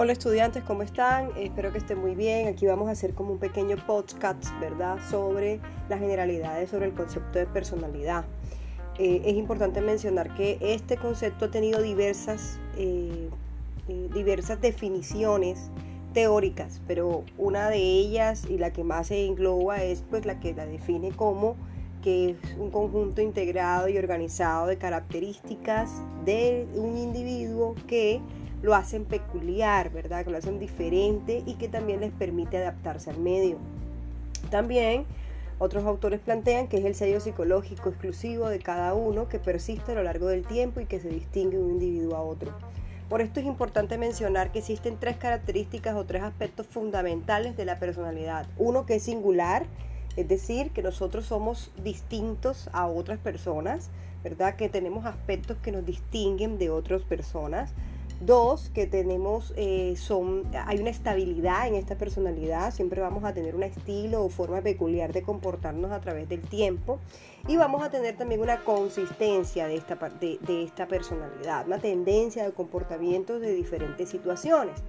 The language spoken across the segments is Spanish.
Hola estudiantes, ¿cómo están? Espero que estén muy bien. Aquí vamos a hacer como un pequeño podcast, ¿verdad? Sobre las generalidades sobre el concepto de personalidad. Eh, es importante mencionar que este concepto ha tenido diversas, eh, eh, diversas definiciones teóricas, pero una de ellas y la que más se engloba es pues la que la define como que es un conjunto integrado y organizado de características de un individuo que lo hacen peculiar, ¿verdad? Que lo hacen diferente y que también les permite adaptarse al medio. También otros autores plantean que es el sello psicológico exclusivo de cada uno que persiste a lo largo del tiempo y que se distingue un individuo a otro. Por esto es importante mencionar que existen tres características o tres aspectos fundamentales de la personalidad. Uno que es singular, es decir, que nosotros somos distintos a otras personas, ¿verdad? Que tenemos aspectos que nos distinguen de otras personas. Dos, que tenemos, eh, son, hay una estabilidad en esta personalidad, siempre vamos a tener un estilo o forma peculiar de comportarnos a través del tiempo y vamos a tener también una consistencia de esta, de, de esta personalidad, una tendencia de comportamiento de diferentes situaciones.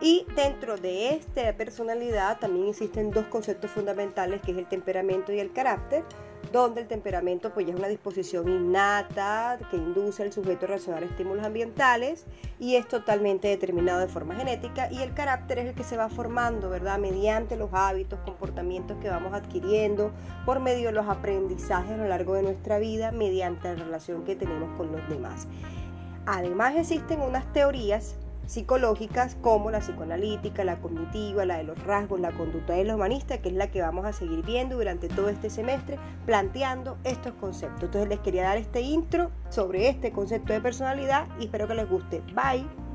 Y dentro de esta personalidad también existen dos conceptos fundamentales que es el temperamento y el carácter, donde el temperamento pues ya es una disposición innata que induce al sujeto a reaccionar a estímulos ambientales y es totalmente determinado de forma genética y el carácter es el que se va formando, ¿verdad? Mediante los hábitos, comportamientos que vamos adquiriendo por medio de los aprendizajes a lo largo de nuestra vida mediante la relación que tenemos con los demás. Además existen unas teorías psicológicas como la psicoanalítica, la cognitiva, la de los rasgos, la conducta de los humanista, que es la que vamos a seguir viendo durante todo este semestre, planteando estos conceptos. Entonces les quería dar este intro sobre este concepto de personalidad y espero que les guste. Bye.